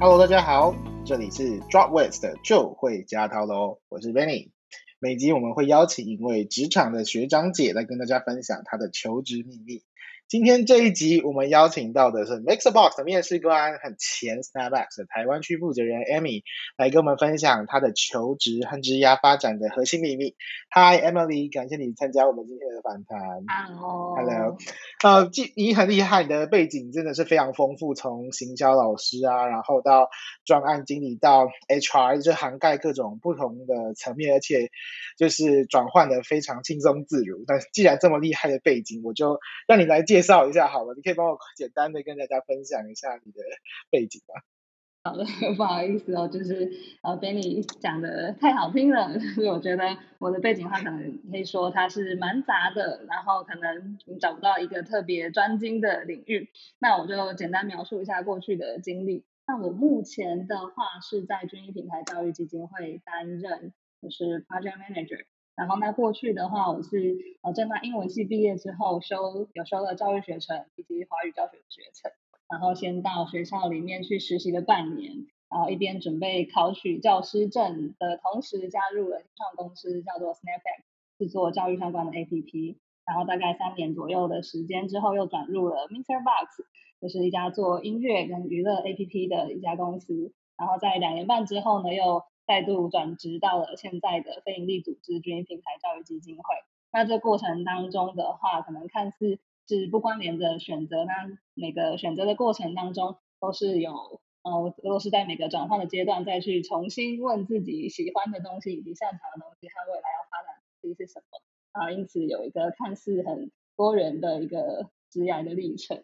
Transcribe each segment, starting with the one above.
Hello，大家好，这里是 Drop With 的就会加套喽，我是 Benny。每集我们会邀请一位职场的学长姐来跟大家分享她的求职秘密。今天这一集，我们邀请到的是 MixerBox 的面试官，很前 SnapX 的台湾区负责人 Amy 来跟我们分享她的求职和职涯发展的核心秘密。Hi Emily，感谢你参加我们今天的访谈。Hello，Hello，呃，你很厉害，你的背景真的是非常丰富，从行销老师啊，然后到专案经理，到 HR，就涵盖各种不同的层面，而且就是转换的非常轻松自如。但既然这么厉害的背景，我就让你来介。介绍一下好了，你可以帮我简单的跟大家分享一下你的背景吗？好的，不好意思哦，就是呃，Benny 讲的太好听了，所以我觉得我的背景话，可能可以说它是蛮杂的，然后可能你找不到一个特别专精的领域。那我就简单描述一下过去的经历。那我目前的话是在军医平台教育基金会担任就是 Project Manager。然后那过去的话，我是呃政大英文系毕业之后修有修了教育学程以及华语教学学程，然后先到学校里面去实习了半年，然后一边准备考取教师证的同时，加入了创公司叫做 Snapback，制作教育相关的 APP。然后大概三年左右的时间之后，又转入了 MixerBox，就是一家做音乐跟娱乐 APP 的一家公司。然后在两年半之后呢，又再度转职到了现在的非营利组织军平台教育基金会。那这过程当中的话，可能看似是不关联的选择，那每个选择的过程当中都是有呃，都是在每个转换的阶段再去重新问自己喜欢的东西以及擅长的东西和未来要发展的东西是什么啊，因此有一个看似很多人的一个职涯的历程。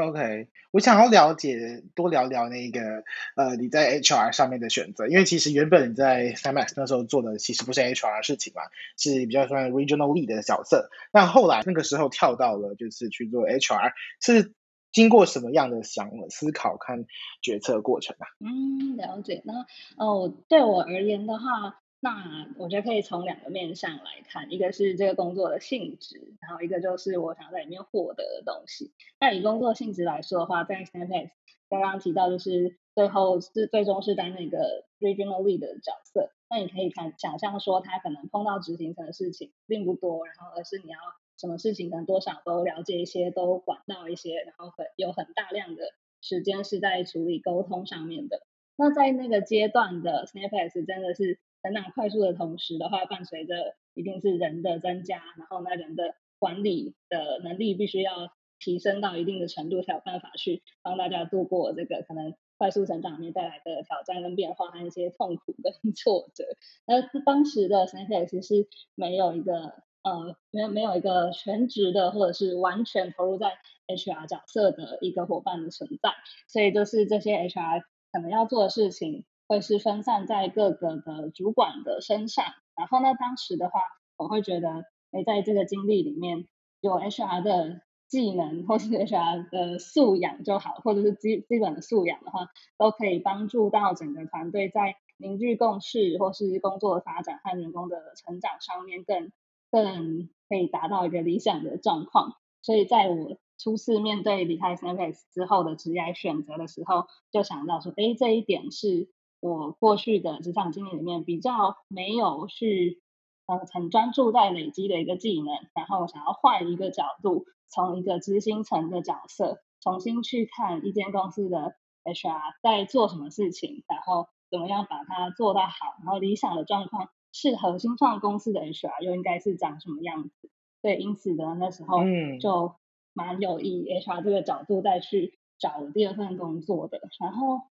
OK，我想要了解多聊聊那个呃你在 HR 上面的选择，因为其实原本你在三 Max 那时候做的其实不是 HR 的事情嘛，是比较算 Regional Lead 的角色。那后来那个时候跳到了就是去做 HR，是经过什么样的想思考看决策过程啊？嗯，了解。那哦，对我而言的话。那我觉得可以从两个面向来看，一个是这个工作的性质，然后一个就是我想在里面获得的东西。那以工作性质来说的话，在 Snapex，刚刚提到就是最后是最终是担任一个 Regional Lead 的角色。那你可以看想象说，他可能碰到执行层的事情并不多，然后而是你要什么事情可能多少都了解一些，都管到一些，然后很有很大量的时间是在处理沟通上面的。那在那个阶段的 Snapex 真的是。成长快速的同时的话，伴随着一定是人的增加，然后那人的管理的能力必须要提升到一定的程度，才有办法去帮大家度过这个可能快速成长里面带来的挑战跟变化和一些痛苦跟 挫折。而当时的 SnapX 是没有一个呃没有没有一个全职的或者是完全投入在 HR 角色的一个伙伴的存在，所以就是这些 HR 可能要做的事情。会是分散在各个的主管的身上，然后呢，当时的话，我会觉得，诶，在这个经历里面，有 HR 的技能或是 HR 的素养就好，或者是基基本的素养的话，都可以帮助到整个团队在凝聚共识或是工作的发展和员工的成长上面更更可以达到一个理想的状况。所以在我初次面对离开 SnapX 之后的职业选择的时候，就想到说，诶，这一点是。我过去的职场经历里面比较没有去呃很专注在累积的一个技能，然后我想要换一个角度，从一个执行层的角色重新去看一间公司的 HR 在做什么事情，然后怎么样把它做到好，然后理想的状况适合新创公司的 HR 又应该是长什么样子。对，因此呢那时候就蛮有以 HR 这个角度再去找第二份工作的，然后。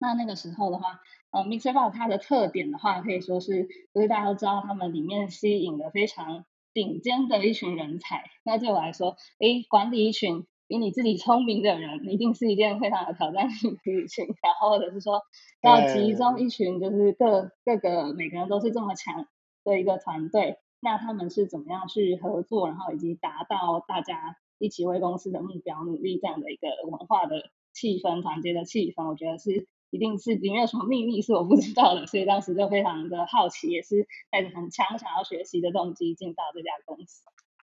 那那个时候的话，呃，MixerBox 它的特点的话，可以说是，就是大家都知道，他们里面吸引了非常顶尖的一群人才。那对我来说，诶，管理一群比你自己聪明的人，一定是一件非常有挑战性的事情。然后或者是说，要集中一群就是各各个每个人都是这么强的一个团队，那他们是怎么样去合作，然后以及达到大家一起为公司的目标努力这样的一个文化的气氛、团结的气氛，我觉得是。一定是里面有什么秘密是我不知道的，所以当时就非常的好奇，也是带着很强想要学习的动机进到这家公司。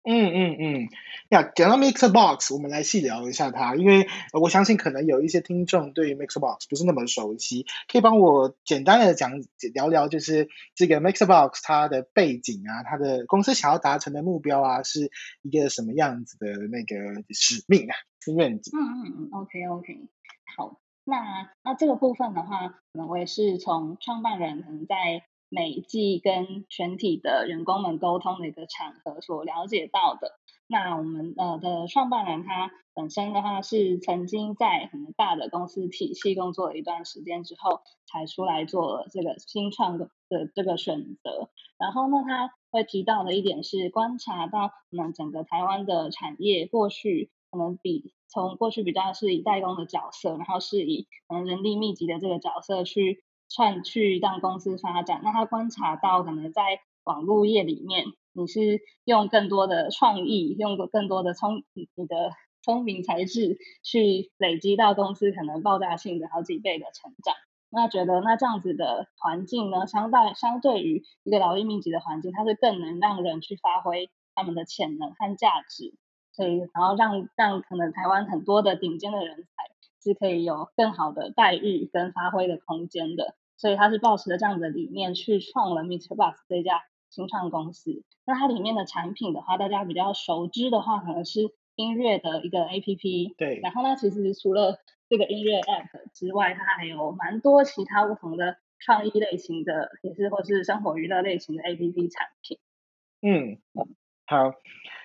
嗯嗯嗯，呀，讲到 MixerBox，我们来细聊一下它，因为我相信可能有一些听众对于 MixerBox 不是那么熟悉，可以帮我简单的讲聊聊，就是这个 MixerBox 它的背景啊，它的公司想要达成的目标啊，是一个什么样子的那个使命啊，愿景。嗯嗯嗯，OK OK，好，那那这个部分的话，可能我也是从创办人可能在。每一季跟全体的员工们沟通的一个场合所了解到的，那我们呃的创办人他本身的话是曾经在很大的公司体系工作了一段时间之后，才出来做这个新创的的这个选择。然后呢，他会提到的一点是观察到我们整个台湾的产业过去可能比从过去比较是以代工的角色，然后是以可能人力密集的这个角色去。串去让公司发展，那他观察到可能在网络业里面，你是用更多的创意，用更多的聪你的聪明才智去累积到公司可能爆炸性的好几倍的成长。那觉得那这样子的环境呢，相对相对于一个劳力密集的环境，它是更能让人去发挥他们的潜能和价值，所以然后让让可能台湾很多的顶尖的人才。是可以有更好的待遇跟发挥的空间的，所以他是抱持着这样的理念去创了 MixerBox 这家新创公司。那它里面的产品的话，大家比较熟知的话，可能是音乐的一个 APP。对。然后呢，其实除了这个音乐 App 之外，它还有蛮多其他不同的创意类型的，也是或是生活娱乐类型的 APP 产品。嗯，好。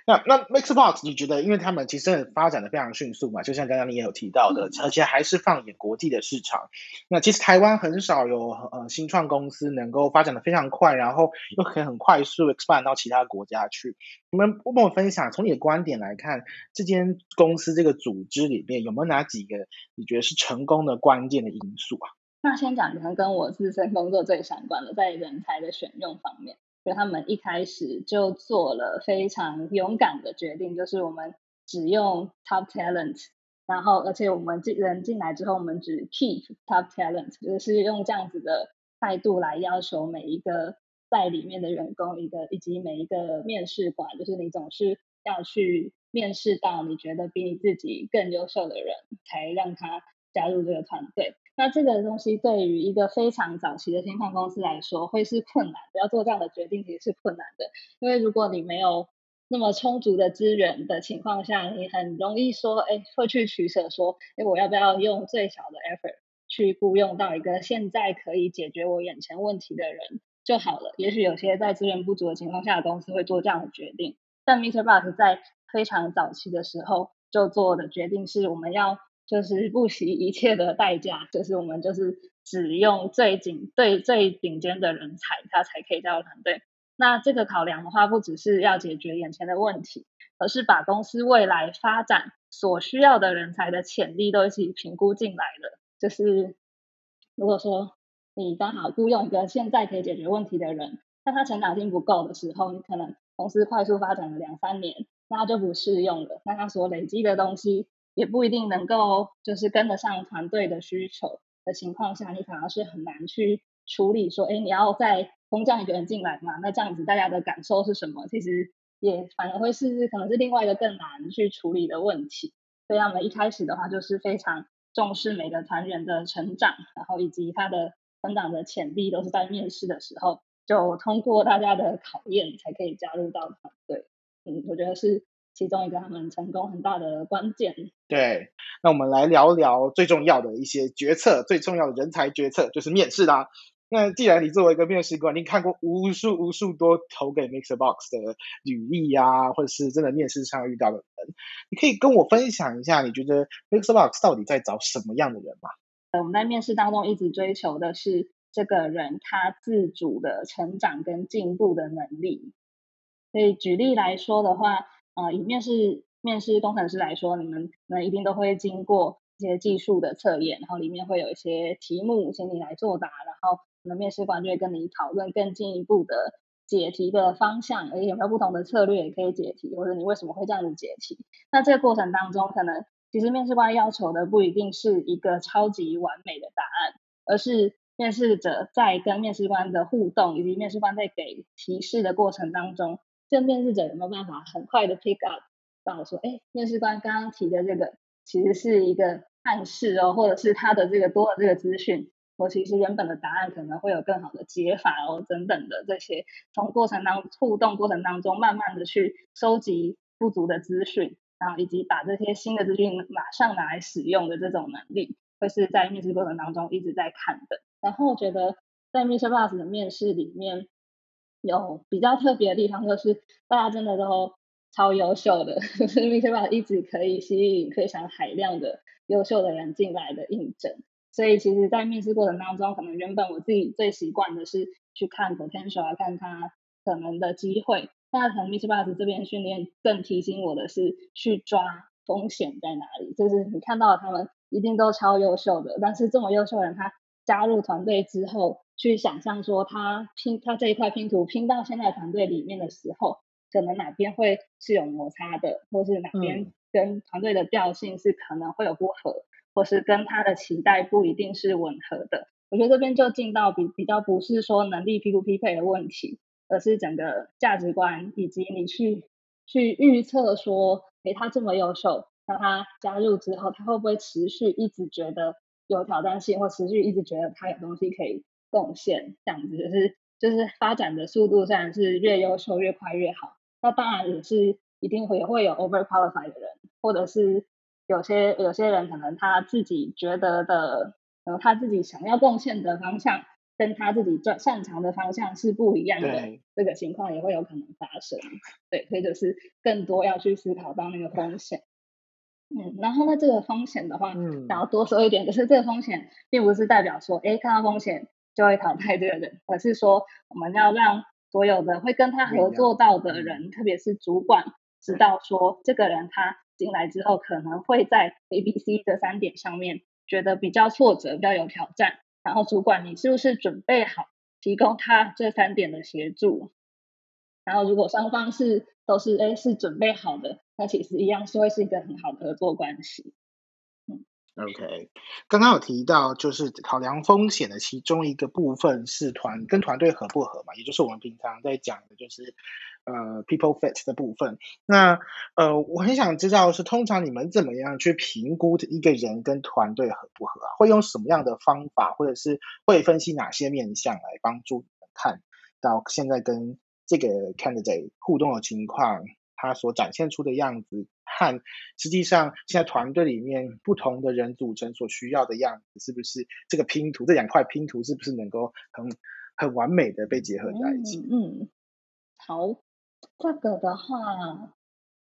那那 MixerBox 你觉得，因为他们其实发展的非常迅速嘛，就像刚刚你也有提到的，而且还是放眼国际的市场。那其实台湾很少有呃新创公司能够发展的非常快，然后又可以很快速 expand 到其他国家去。你们跟我分享，从你的观点来看，这间公司这个组织里面有没有哪几个你觉得是成功的关键的因素啊？那先讲可能跟我自身工作最相关的，在人才的选用方面。所以他们一开始就做了非常勇敢的决定，就是我们只用 top talent，然后而且我们进人进来之后，我们只 keep top talent，就是用这样子的态度来要求每一个在里面的员工，一个以及每一个面试官，就是你总是要去面试到你觉得比你自己更优秀的人，才让他加入这个团队。那这个东西对于一个非常早期的新创公司来说，会是困难的。要做这样的决定，其实是困难的。因为如果你没有那么充足的资源的情况下，你很容易说，哎，会去取舍，说，哎，我要不要用最小的 effort 去雇佣到一个现在可以解决我眼前问题的人就好了。也许有些在资源不足的情况下公司会做这样的决定，但 MixerBox 在非常早期的时候就做的决定是，我们要。就是不惜一切的代价，就是我们就是只用最顶最最顶尖的人才，他才可以加入团队。那这个考量的话，不只是要解决眼前的问题，而是把公司未来发展所需要的人才的潜力都一起评估进来了。就是如果说你刚好雇佣一个现在可以解决问题的人，那他成长性不够的时候，你可能公司快速发展了两三年，那他就不适用了。那他所累积的东西。也不一定能够就是跟得上团队的需求的情况下，你反而是很难去处理说，哎，你要再空降一个人进来嘛？那这样子大家的感受是什么？其实也反而会是可能是另外一个更难去处理的问题。所以他们一开始的话就是非常重视每个团员的成长，然后以及他的成长的潜力，都是在面试的时候就通过大家的考验才可以加入到团队。嗯，我觉得是。其中一个他们成功很大的关键。对，那我们来聊聊最重要的一些决策，最重要的人才决策就是面试啦。那既然你作为一个面试官，你看过无数无数多投给 MixerBox 的履历呀，或者是真的面试上遇到的人，你可以跟我分享一下，你觉得 MixerBox 到底在找什么样的人吗？我们在面试当中一直追求的是这个人他自主的成长跟进步的能力。所以举例来说的话。呃，以面试面试工程师来说，你们可能一定都会经过一些技术的测验，然后里面会有一些题目请你来作答，然后可能面试官就会跟你讨论更进一步的解题的方向，而且，有没有不同的策略也可以解题，或者你为什么会这样子解题？那这个过程当中，可能其实面试官要求的不一定是一个超级完美的答案，而是面试者在跟面试官的互动，以及面试官在给提示的过程当中。这面试者有没有办法很快的 pick up 到说，哎，面试官刚刚提的这个其实是一个暗示哦，或者是他的这个多的这个资讯，我其实原本的答案可能会有更好的解法哦，等等的这些，从过程当互动过程当中，慢慢的去收集不足的资讯，然后以及把这些新的资讯马上拿来使用的这种能力，会是在面试过程当中一直在看的。然后我觉得在 MixerBox 的面试里面，有比较特别的地方，就是大家真的都超优秀的，就是 MixerBox 一直可以吸引非常海量的优秀的人进来的应征。所以其实，在面试过程当中，可能原本我自己最习惯的是去看 potential 啊，看他可能的机会。那可能 MixerBox 这边训练更提醒我的是去抓风险在哪里，就是你看到他们一定都超优秀的，但是这么优秀的人他加入团队之后，去想象说他拼他这一块拼图拼到现在团队里面的时候，可能哪边会是有摩擦的，或是哪边跟团队的调性是可能会有不合，嗯、或是跟他的期待不一定是吻合的。我觉得这边就进到比比较不是说能力匹不匹配的问题，而是整个价值观以及你去去预测说，诶，他这么优秀，那他加入之后，他会不会持续一直觉得有挑战性，或持续一直觉得他有东西可以贡献，这样子就是就是发展的速度，虽然是越优秀越快越好，那当然也是一定会会有 overqualified 的人，或者是有些有些人可能他自己觉得的，然后他自己想要贡献的方向跟他自己专擅长的方向是不一样的，这个情况也会有可能发生，对，所以就是更多要去思考到那个风险。嗯，然后呢，这个风险的话，嗯，想要多说一点，就是这个风险并不是代表说，哎，看到风险就会淘汰这个人，而是说我们要让所有的会跟他合作到的人，特别是主管，知道说这个人他进来之后可能会在 A、B、C 这三点上面觉得比较挫折，比较有挑战，然后主管你是不是准备好提供他这三点的协助？然后如果双方是都是哎是准备好的。那其实一样是会是一个很好的合作关系。，OK，刚刚有提到就是考量风险的其中一个部分是团跟团队合不合嘛，也就是我们平常在讲的就是呃 people fit 的部分。那呃我很想知道是通常你们怎么样去评估一个人跟团队合不合啊？会用什么样的方法，或者是会分析哪些面向来帮助你们看到现在跟这个 candidate 互动的情况？他所展现出的样子和实际上现在团队里面不同的人组成所需要的样子，是不是这个拼图这两块拼图是不是能够很很完美的被结合在一起？嗯，好，这个的话，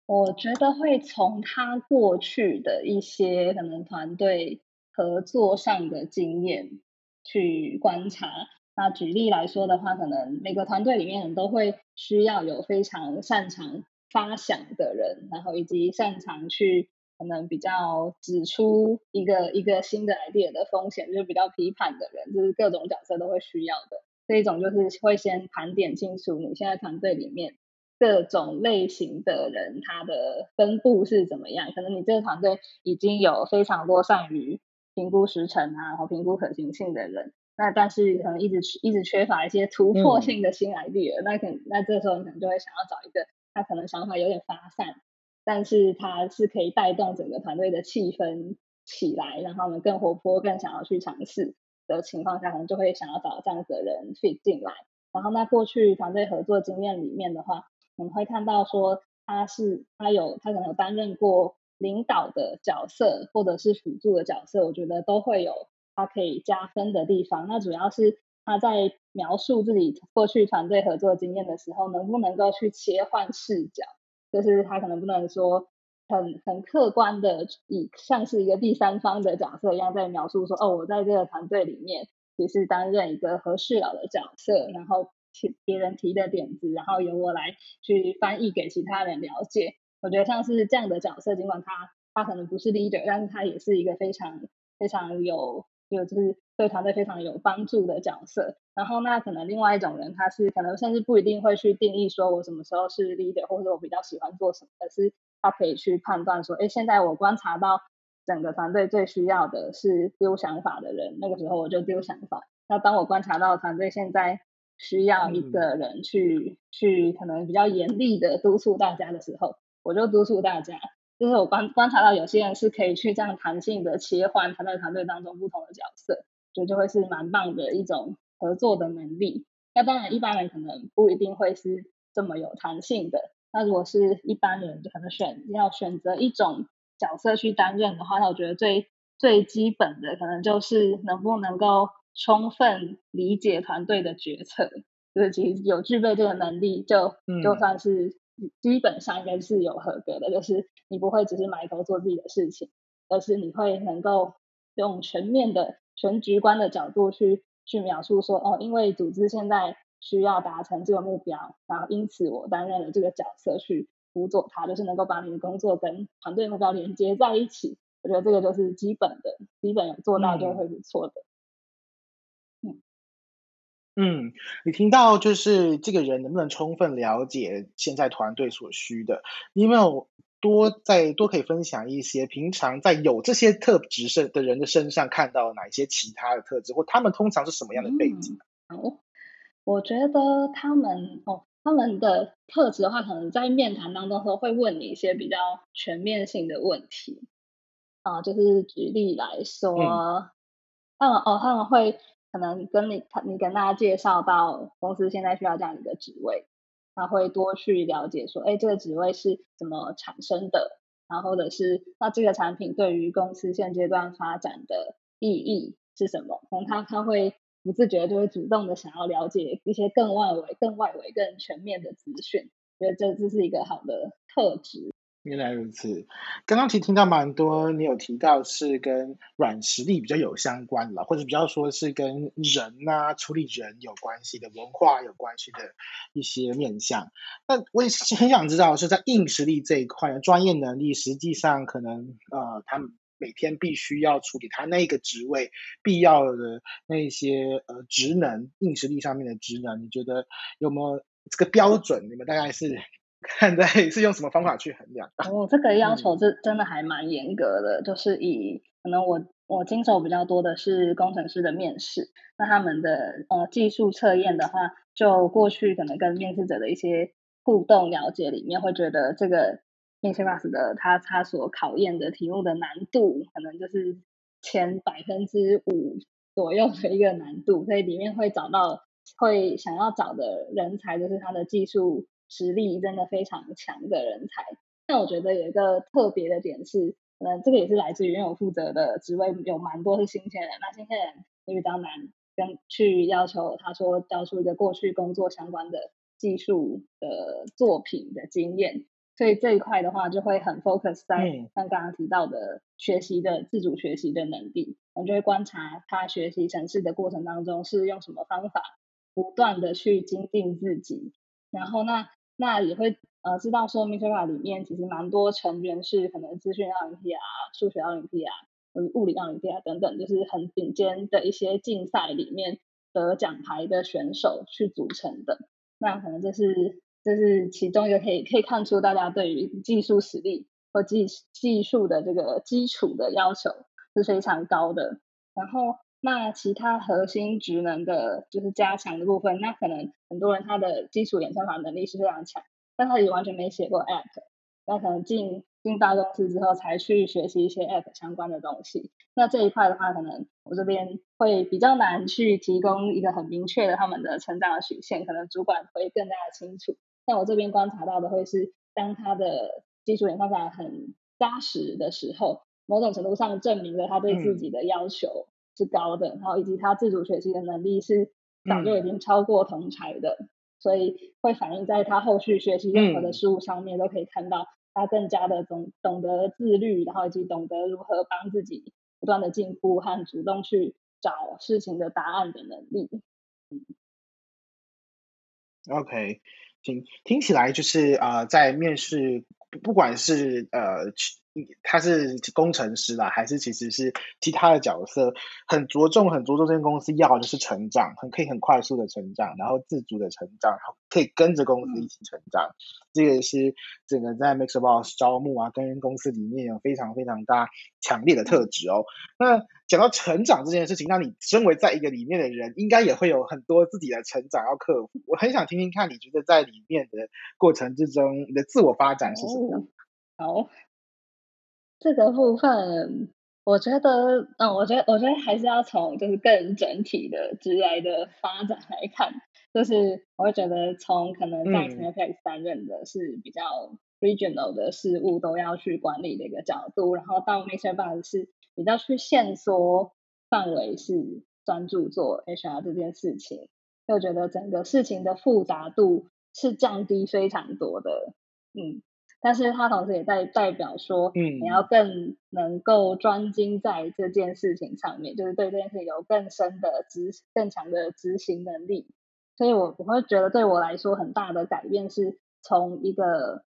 我觉得会从他过去的一些可能团队合作上的经验去观察。那举例来说的话，可能每个团队里面都会需要有非常擅长。发想的人，然后以及擅长去可能比较指出一个一个新的 idea 的风险，就是比较批判的人，就是各种角色都会需要的。这一种就是会先盘点清楚你现在团队里面各种类型的人，他的分布是怎么样。可能你这个团队已经有非常多善于评估时程啊，然后评估可行性的人，那但是可能一直一直缺乏一些突破性的新 idea，嗯，那可能那这时候你可能就会想要找一个。他可能想法有点发散，但是他是可以带动整个团队的气氛起来，让他们更活泼、更想要去尝试的情况下，可能就会想要找这样子的人 fit 进来。然后那过去团队合作经验里面的话，我们会看到说他是他有他可能有担任过领导的角色，或者是辅助的角色，我觉得都会有他可以加分的地方。那主要是。他在描述自己过去团队合作经验的时候，能不能够去切换视角？就是他可能不能说很很客观的，以像是一个第三方的角色一样在描述说，哦，我在这个团队里面只是担任一个和事佬的角色，然后提别人提的点子，然后由我来去翻译给其他人了解。我觉得像是这样的角色，尽管他他可能不是 leader，但是他也是一个非常非常有。就就是对团队非常有帮助的角色，然后那可能另外一种人，他是可能甚至不一定会去定义说我什么时候是 leader，或者我比较喜欢做什么，而是他可以去判断说，哎，现在我观察到整个团队最需要的是丢想法的人，那个时候我就丢想法。那当我观察到团队现在需要一个人去、嗯、去可能比较严厉的督促大家的时候，我就督促大家。就是我观观察到有些人是可以去这样弹性的切换他在团队当中不同的角色，就就会是蛮棒的一种合作的能力。那当然一般人可能不一定会是这么有弹性的。那如果是一般人，就可能选要选择一种角色去担任的话，那我觉得最最基本的可能就是能不能够充分理解团队的决策，就是其实有具备这个能力就，就就算是基本上应该是有合格的，就是你不会只是埋头做自己的事情，而是你会能够用全面的全局观的角度去去描述说，哦，因为组织现在。需要达成这个目标，然后因此我担任了这个角色去辅佐他，就是能够把你的工作跟团队目标连接在一起。我觉得这个就是基本的，基本有做到就会不错的。嗯，嗯，你听到就是这个人能不能充分了解现在团队所需的？你有没有多再多可以分享一些平常在有这些特质身的人的身上看到哪一些其他的特质，或他们通常是什么样的背景？嗯，好。我觉得他们哦，他们的特质的话，可能在面谈当中都会问你一些比较全面性的问题啊，就是举例来说，嗯、他们哦，他们会可能跟你他你跟大家介绍到公司现在需要这样一个职位，他会多去了解说，哎，这个职位是怎么产生的，然后或者是那这个产品对于公司现阶段发展的意义是什么？可能他他会。不自觉就会主动的想要了解一些更外围、更外围、更全面的资讯，觉得这这是一个好的特质。原来如此，刚刚其实听到蛮多，你有提到是跟软实力比较有相关的，或者比较说是跟人啊、处理人有关系的文化有关系的一些面向。那我也是很想知道，是在硬实力这一块，专业能力实际上可能呃他们。每天必须要处理他那个职位必要的那些呃职能，硬实力上面的职能，你觉得有没有这个标准？你们大概是看在 是用什么方法去衡量？哦，这个要求这真的还蛮严格的，嗯、就是以可能我我经手比较多的是工程师的面试，那他们的呃技术测验的话，就过去可能跟面试者的一些互动了解里面，会觉得这个。Michibus 的他他所考验的题目的难度，可能就是前百分之五左右的一个难度，所以里面会找到会想要找的人才，就是他的技术实力真的非常强的人才。但我觉得有一个特别的点是，嗯这个也是来自于因为我负责的职位有蛮多是新鲜人，那新鲜人也比较难跟去要求他说交出一个过去工作相关的技术的作品的经验。所以这一块的话，就会很 focus 在像刚刚提到的学习的自主学习的能力，我们就会观察他学习程式的过程当中是用什么方法，不断的去精进自己。然后那那也会呃知道说 m i s r a 里面其实蛮多成员是可能资讯奥林匹亚、数学奥林匹亚、嗯物理奥林匹亚等等，就是很顶尖的一些竞赛里面得奖牌的选手去组成的。那可能这是。这是其中一个可以可以看出大家对于技术实力或技技术的这个基础的要求是非常高的。然后那其他核心职能的就是加强的部分，那可能很多人他的基础演算法能力是非常强，但他也完全没写过 App，那可能进进大公司之后才去学习一些 App 相关的东西。那这一块的话，可能我这边会比较难去提供一个很明确的他们的成长的曲线，可能主管会更加的清楚。但我这边观察到的会是，当他的基础演算法很扎实的时候，某种程度上证明了他对自己的要求是高的，嗯、然后以及他自主学习的能力是早就已经超过同才的，嗯、所以会反映在他后续学习任何的事物上面，都可以看到他更加的懂懂得自律，然后以及懂得如何帮自己不断的进步和主动去找事情的答案的能力。嗯、OK。听听起来就是呃，在面试不管是呃他是工程师啦，还是其实是其他的角色，很着重很着重这间公司要的是成长，很可以很快速的成长，然后自主的成长，然后可以跟着公司一起成长。嗯、这个是整个在 MixerBox 招募啊，跟公司里面有非常非常大强烈的特质哦。那讲到成长这件事情，那你身为在一个里面的人，应该也会有很多自己的成长要克服。我很想听听看，你觉得在里面的过程之中，你的自我发展是什么？哦、好。这个部分，我觉得，嗯，我觉得，我觉得还是要从就是更整体的职来的发展来看，就是我会觉得从可能在 Cineplex 担任的是比较 regional 的事物都要去管理的一个角度，然后到 MixerBox 是比较去限缩范围，是专注做 HR 这件事情，就觉得整个事情的复杂度是降低非常多的，嗯。但是他同时也在代表说，嗯，你要更能够专精在这件事情上面，嗯、就是对这件事情有更深的执、更强的执行能力。所以我我会觉得对我来说很大的改变是从一个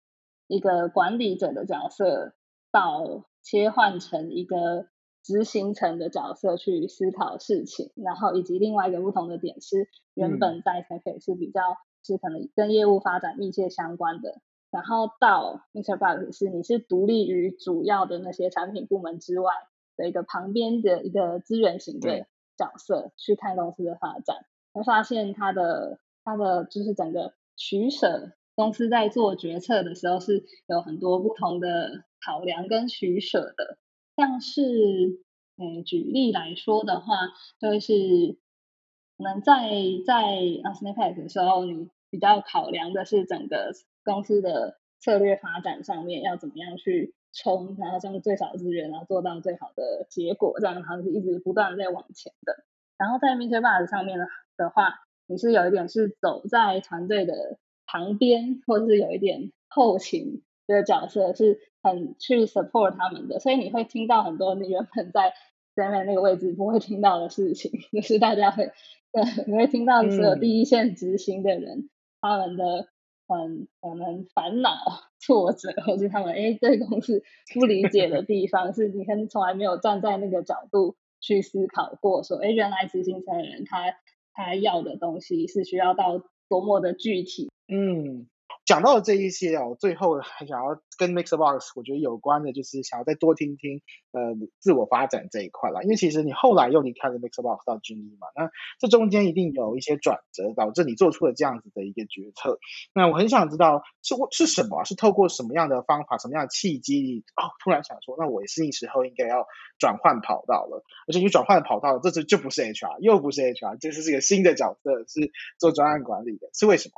一个管理者的角色到切换成一个执行层的角色去思考事情，然后以及另外一个不同的点是，原本在 Cineplex 是比较是可能跟业务发展密切相关的。然后到 MixerBox 是你是独立于主要的那些产品部门之外的一个旁边的一个资源型的角色去看公司的发展，会发现它的它的就是整个取舍，公司在做决策的时候是有很多不同的考量跟取舍的。像是嗯举例来说的话，就是可能在在 Cineplex 的时候，你比较考量的是整个。公司的策略发展上面要怎么样去冲，然后将最少资源，然后做到最好的结果，这样它是一直不断在往前的。然后在 MixerBox 上面的话，你是有一点是走在团队的旁边，或者是有一点后勤的角色，是很去 support 他们的，所以你会听到很多你原本在前面那个位置不会听到的事情，就是大家会，对，你会听到所有第一线执行的人、嗯、他们的。很可能烦恼、挫折，或是他们哎对公司不理解的地方，是你可能从来没有站在那个角度去思考过，说哎原来执行层的人他他要的东西是需要到多么的具体，嗯。讲到了这一些哦，最后还想要跟 Mixbox 我觉得有关的，就是想要再多听听呃自我发展这一块啦。因为其实你后来又离开了 Mixbox 到军医嘛，那这中间一定有一些转折，导致你做出了这样子的一个决策。那我很想知道是是什么？是透过什么样的方法、什么样的契机？你哦，突然想说，那我也是那时候应该要转换跑道了。而且你转换跑道，这次就不是 HR，又不是 HR，这是这个新的角色，是做专案管理的，是为什么？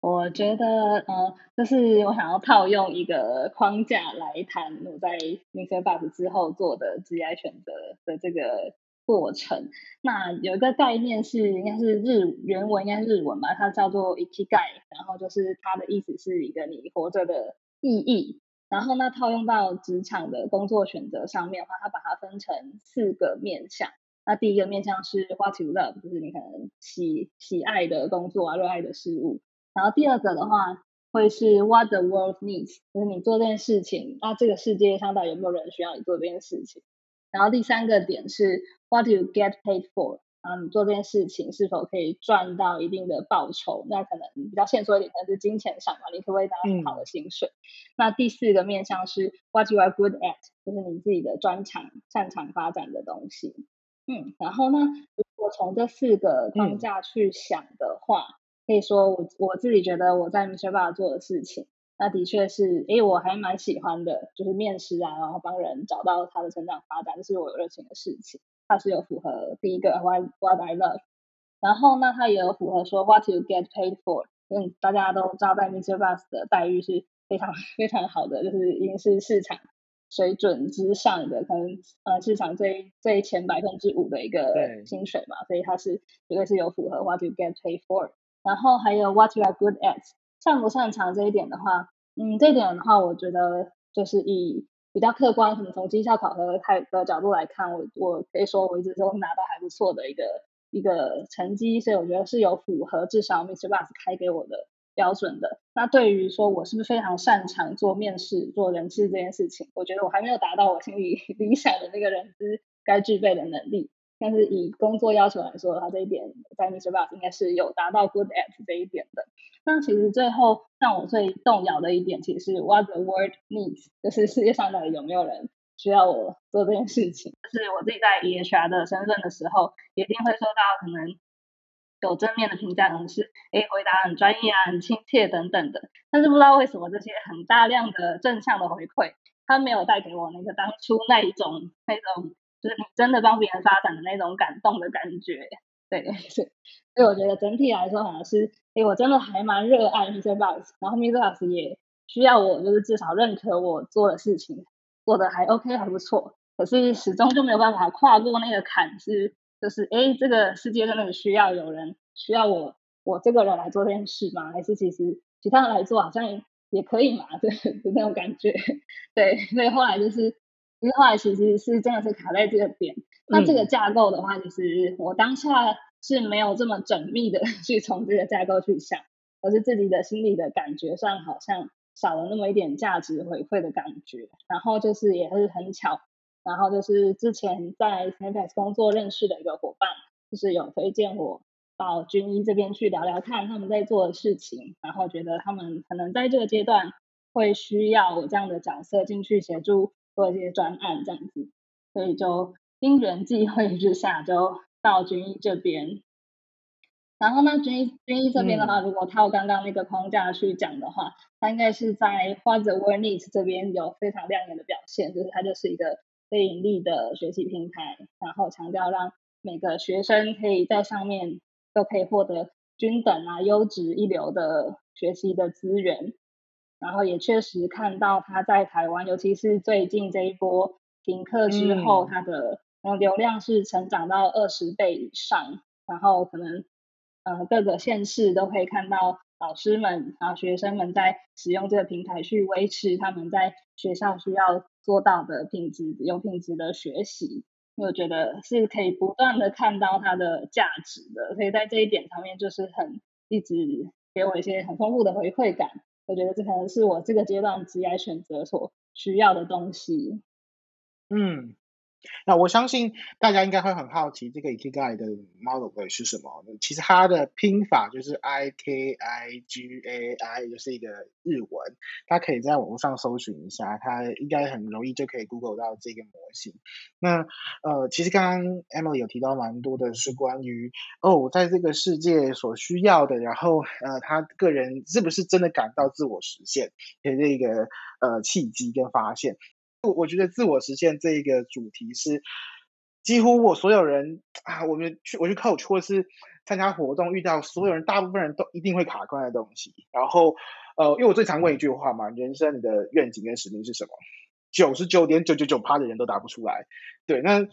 我觉得，呃，就是我想要套用一个框架来谈我在 MixerBox 之后做的职业选择的这个过程。那有一个概念是，应该是日原文，应该是日文吧，它叫做 Ikigai，然后就是它的意思是一个你活着的意义。然后那套用到职场的工作选择上面的话，它把它分成四个面向。那第一个面向是 What you love，就是你可能喜喜爱的工作啊，热爱的事物。然后第二个的话，会是 What the world needs，就是你做这件事情，那这个世界上到底有没有人需要你做这件事情？然后第三个点是 What do you get paid for，然后你做这件事情是否可以赚到一定的报酬？那可能比较现实一点，可能是金钱上嘛，你可不可以拿到很好的薪水？嗯、那第四个面向是 What you are good at，就是你自己的专长、擅长发展的东西。嗯，然后呢，如果从这四个框架去想的话。嗯可以说我我自己觉得我在 MixerBox 做的事情，那的确是，诶，我还蛮喜欢的，就是面试啊，然后帮人找到他的成长发展，这是我有热情的事情。它是有符合第一个 What What I love，然后那它也有符合说 What you get paid for，嗯，大家都知道在 MixerBox 的待遇是非常非常好的，就是已经是市场水准之上的，可能呃市场最最前百分之五的一个薪水嘛，所以它是绝对是有符合 What you get paid for。然后还有 what you are good at，擅不擅长这一点的话，嗯，这一点的话，我觉得就是以比较客观，可能从绩效考核的角度来看，我我可以说我一直都拿到还不错的一个一个成绩，所以我觉得是有符合至少 Mr. Boss 开给我的标准的。那对于说我是不是非常擅长做面试、做人事这件事情，我觉得我还没有达到我心里 理想的那个人资该具备的能力。但是以工作要求来说的话，这一点在 MrBoss 应该是有达到 good at 这一点的。那其实最后让我最动摇的一点，其实是 what the world needs，就是世界上到底有没有人需要我做这件事情。就是我自己在 EHR 的身份的时候，一定会收到可能有正面的评价，可能是诶回答很专业啊、很亲切等等的。但是不知道为什么这些很大量的正向的回馈，它没有带给我那个当初那一种那种。就是你真的帮别人发展的那种感动的感觉，对，所以我觉得整体来说好像是，哎，我真的还蛮热爱 MrBoss，然后 MrBoss 也需要我，就是至少认可我做的事情，做的还 OK 还不错，可是始终就没有办法跨过那个坎，是就是哎，这个世界真的需要有人需要我，我这个人来做这件事吗？还是其实其他人来做好像也可以嘛？对，就那种感觉，对，所以后来就是。因为后来其实是真的是卡在这个点，那这个架构的话，其实我当下是没有这么缜密的 去从这个架构去想，而是自己的心里的感觉上好像少了那么一点价值回馈的感觉。然后就是也是很巧，然后就是之前在 Snapex 工作认识的一个伙伴，就是有推荐我到军医这边去聊聊看他们在做的事情，然后觉得他们可能在这个阶段会需要我这样的角色进去协助。做一些专案这样子，所以就因缘际会之下就到军医这边。然后呢，军医军医这边的话，如果套刚刚那个框架去讲的话，它应该是在 the World Needs 这边有非常亮眼的表现，就是它就是一个非盈利的学习平台，然后强调让每个学生可以在上面都可以获得均等啊、优质一流的学习的资源。然后也确实看到他在台湾，尤其是最近这一波停课之后，他的流量是成长到二十倍以上。然后可能呃各个县市都可以看到老师们啊学生们在使用这个平台去维持他们在学校需要做到的品质有品质的学习。我觉得是可以不断的看到它的价值的，所以在这一点上面就是很一直给我一些很丰富的回馈感。我觉得这可能是我这个阶段职业选择所需要的东西。嗯。那我相信大家应该会很好奇，这个 Ikigai 的 model 到底是什么？其实它的拼法就是 I K I G A I，就是一个日文，大家可以在网络上搜寻一下，它应该很容易就可以 Google 到这个模型。那呃，其实刚刚 Emily 有提到蛮多的是关于哦，在这个世界所需要的，然后呃，他个人是不是真的感到自我实现的这个呃契机跟发现。我觉得自我实现这一个主题是几乎我所有人啊，我们去我去 coach 或是参加活动遇到所有人，大部分人都一定会卡关的东西。然后呃，因为我最常问一句话嘛，人生你的愿景跟使命是什么？九十九点九九九趴的人都答不出来。对，那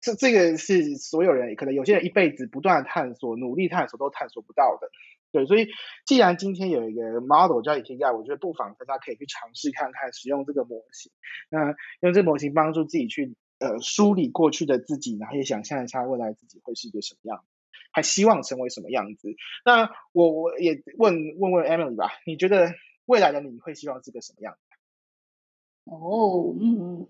这这个是所有人可能有些人一辈子不断探索、努力探索都探索不到的。对，所以既然今天有一个 model 叫 Ikigai，我觉得不妨大家可以去尝试看看使用这个模型。那用这个模型帮助自己去呃梳理过去的自己，然后也想象一下未来自己会是一个什么样，还希望成为什么样子。那我我也问问问 Emily 吧，你觉得未来的你会希望是个什么样子？哦，嗯。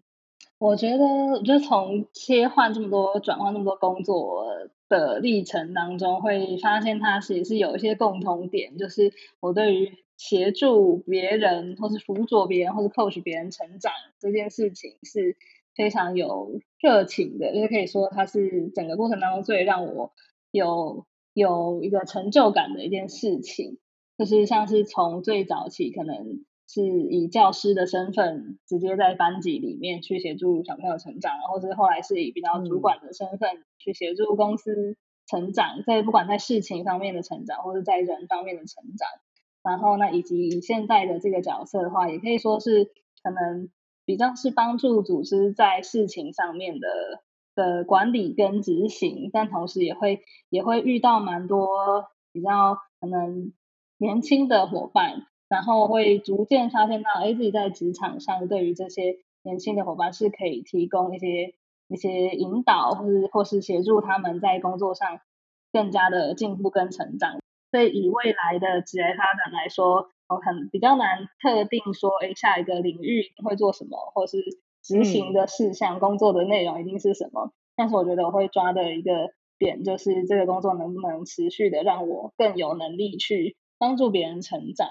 我觉得，我觉得从切换这么多、转换那么多工作的历程当中，会发现它其实是有一些共同点，就是我对于协助别人，或是辅佐别人，或是 coach 别人成长这件事情是非常有热情的，就是可以说它是整个过程当中最让我有有一个成就感的一件事情，就是像是从最早期可能。是以教师的身份直接在班级里面去协助小朋友成长，然后是后来是以比较主管的身份去协助公司成长，在不管在事情方面的成长，或者在人方面的成长。然后呢，以及以现在的这个角色的话，也可以说是可能比较是帮助组织在事情上面的的管理跟执行，但同时也会也会遇到蛮多比较可能年轻的伙伴。然后会逐渐发现到，哎，自己在职场上对于这些年轻的伙伴是可以提供一些一些引导，或是或是协助他们在工作上更加的进步跟成长。所以以未来的职业发展来说，我很比较难特定说，哎，下一个领域会做什么，或是执行的事项、嗯、工作的内容一定是什么。但是我觉得我会抓的一个点，就是这个工作能不能持续的让我更有能力去帮助别人成长，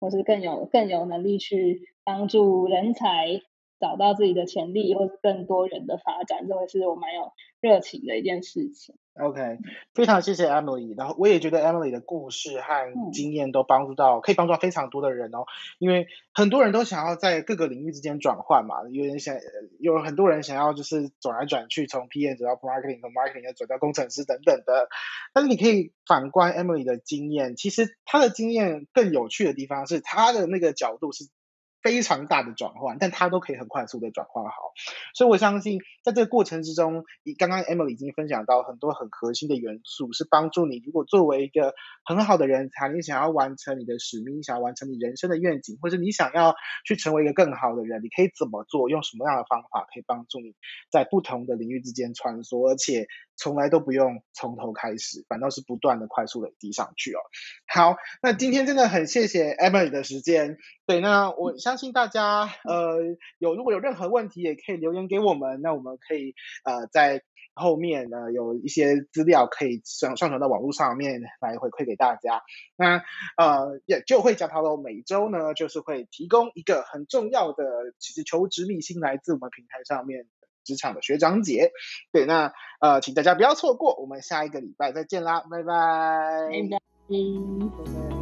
或是更有更有能力去帮助人才找到自己的潜力，或是更多人的发展，这会是我蛮有热情的一件事情。OK，非常谢谢 Emily，然后我也觉得 Emily 的故事和经验都帮助到，嗯、可以帮助到非常多的人哦。因为很多人都想要在各个领域之间转换嘛，有人想，有很多人想要就是转来转去，从 PM 走到 Marketing，从 Marketing 又转到工程师等等的。但是你可以反观 Emily 的经验，其实她的经验更有趣的地方是她的那个角度是。非常大的转换，但它都可以很快速的转换好，所以我相信在这个过程之中，你刚刚 Emily 已经分享到很多很核心的元素，是帮助你如果作为一个很好的人才，你想要完成你的使命，想要完成你人生的愿景，或者你想要去成为一个更好的人，你可以怎么做，用什么样的方法可以帮助你在不同的领域之间穿梭，而且从来都不用从头开始，反倒是不断的快速累积上去哦。好，那今天真的很谢谢 Emily 的时间，对，那我。相信大家呃有如果有任何问题也可以留言给我们，那我们可以呃在后面呢有一些资料可以上上传到网络上面来回馈给大家。那呃也就会讲到喽每周呢就是会提供一个很重要的其实求职秘辛来自我们平台上面职场的学长姐。对，那呃请大家不要错过，我们下一个礼拜再见啦，拜拜。拜拜。拜拜。